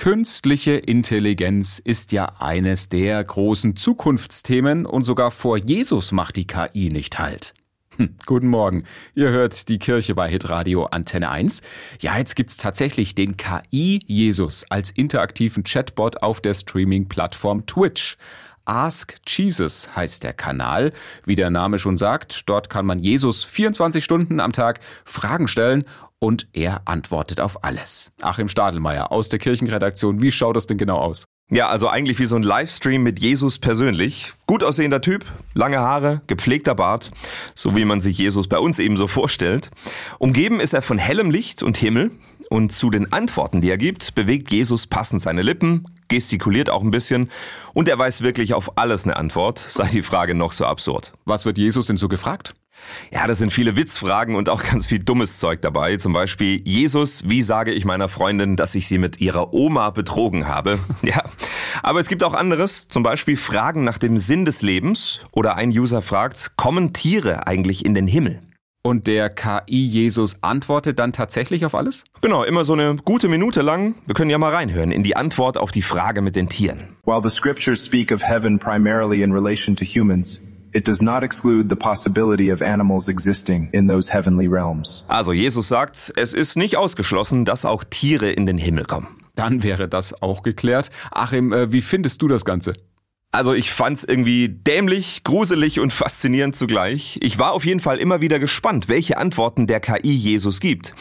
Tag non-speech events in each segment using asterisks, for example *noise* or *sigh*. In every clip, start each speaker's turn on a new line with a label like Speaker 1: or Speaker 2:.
Speaker 1: Künstliche Intelligenz ist ja eines der großen Zukunftsthemen und sogar vor Jesus macht die KI nicht halt. Hm, guten Morgen. Ihr hört die Kirche bei Hitradio Antenne 1. Ja, jetzt gibt's tatsächlich den KI-Jesus als interaktiven Chatbot auf der Streaming-Plattform Twitch. Ask Jesus heißt der Kanal. Wie der Name schon sagt, dort kann man Jesus 24 Stunden am Tag Fragen stellen und er antwortet auf alles. Achim Stadelmeier aus der Kirchenredaktion, wie schaut das denn genau aus?
Speaker 2: Ja, also eigentlich wie so ein Livestream mit Jesus persönlich. Gut aussehender Typ, lange Haare, gepflegter Bart, so wie man sich Jesus bei uns eben so vorstellt. Umgeben ist er von hellem Licht und Himmel. Und zu den Antworten, die er gibt, bewegt Jesus passend seine Lippen, gestikuliert auch ein bisschen und er weiß wirklich auf alles eine Antwort, sei die Frage noch so absurd.
Speaker 1: Was wird Jesus denn so gefragt?
Speaker 2: Ja, das sind viele Witzfragen und auch ganz viel dummes Zeug dabei. Zum Beispiel, Jesus, wie sage ich meiner Freundin, dass ich sie mit ihrer Oma betrogen habe? *laughs* Ja, aber es gibt auch anderes, zum Beispiel Fragen nach dem Sinn des Lebens oder ein User fragt, kommen Tiere eigentlich in den Himmel?
Speaker 1: Und der KI-Jesus antwortet dann tatsächlich auf alles?
Speaker 2: Genau, immer so eine gute Minute lang. Wir können ja mal reinhören in die Antwort auf die Frage mit den Tieren.
Speaker 3: While the scriptures speak of heaven primarily in relation to humans, it does not exclude the possibility of animals existing in those heavenly realms.
Speaker 2: Also Jesus sagt, es ist nicht ausgeschlossen, dass auch Tiere in den Himmel kommen.
Speaker 1: Dann wäre das auch geklärt. Achim, äh, wie findest du das Ganze?
Speaker 2: Also ich fand's irgendwie dämlich, gruselig und *laughs* faszinierend zugleich. Ich war auf jeden Fall immer wieder gespannt, welche Antworten der KI Jesus gibt.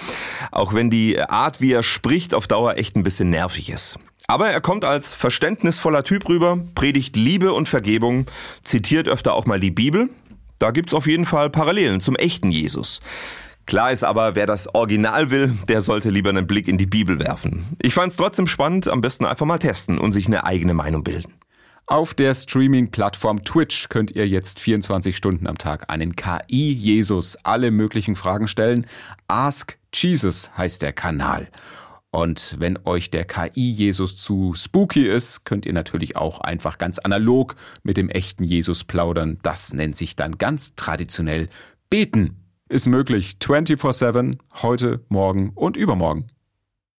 Speaker 2: Auch wenn die Art, wie er spricht, auf Dauer echt ein bisschen nervig ist. Aber er kommt als verständnisvoller Typ rüber, predigt Liebe und Vergebung, zitiert öfter auch mal die Bibel. Da gibt's auf jeden Fall Parallelen zum echten Jesus. Klar ist aber, wer das Original will, der sollte lieber einen Blick in die Bibel werfen. Ich fand's trotzdem spannend, am besten einfach mal testen und sich eine eigene Meinung bilden.
Speaker 1: Auf der Streaming-Plattform Twitch könnt ihr jetzt 24 Stunden am Tag einen KI-Jesus alle möglichen Fragen stellen. Ask Jesus heißt der Kanal. Und wenn euch der KI-Jesus zu spooky ist, könnt ihr natürlich auch einfach ganz analog mit dem echten Jesus plaudern. Das nennt sich dann ganz traditionell Beten. Ist möglich 24-7, heute, morgen und übermorgen.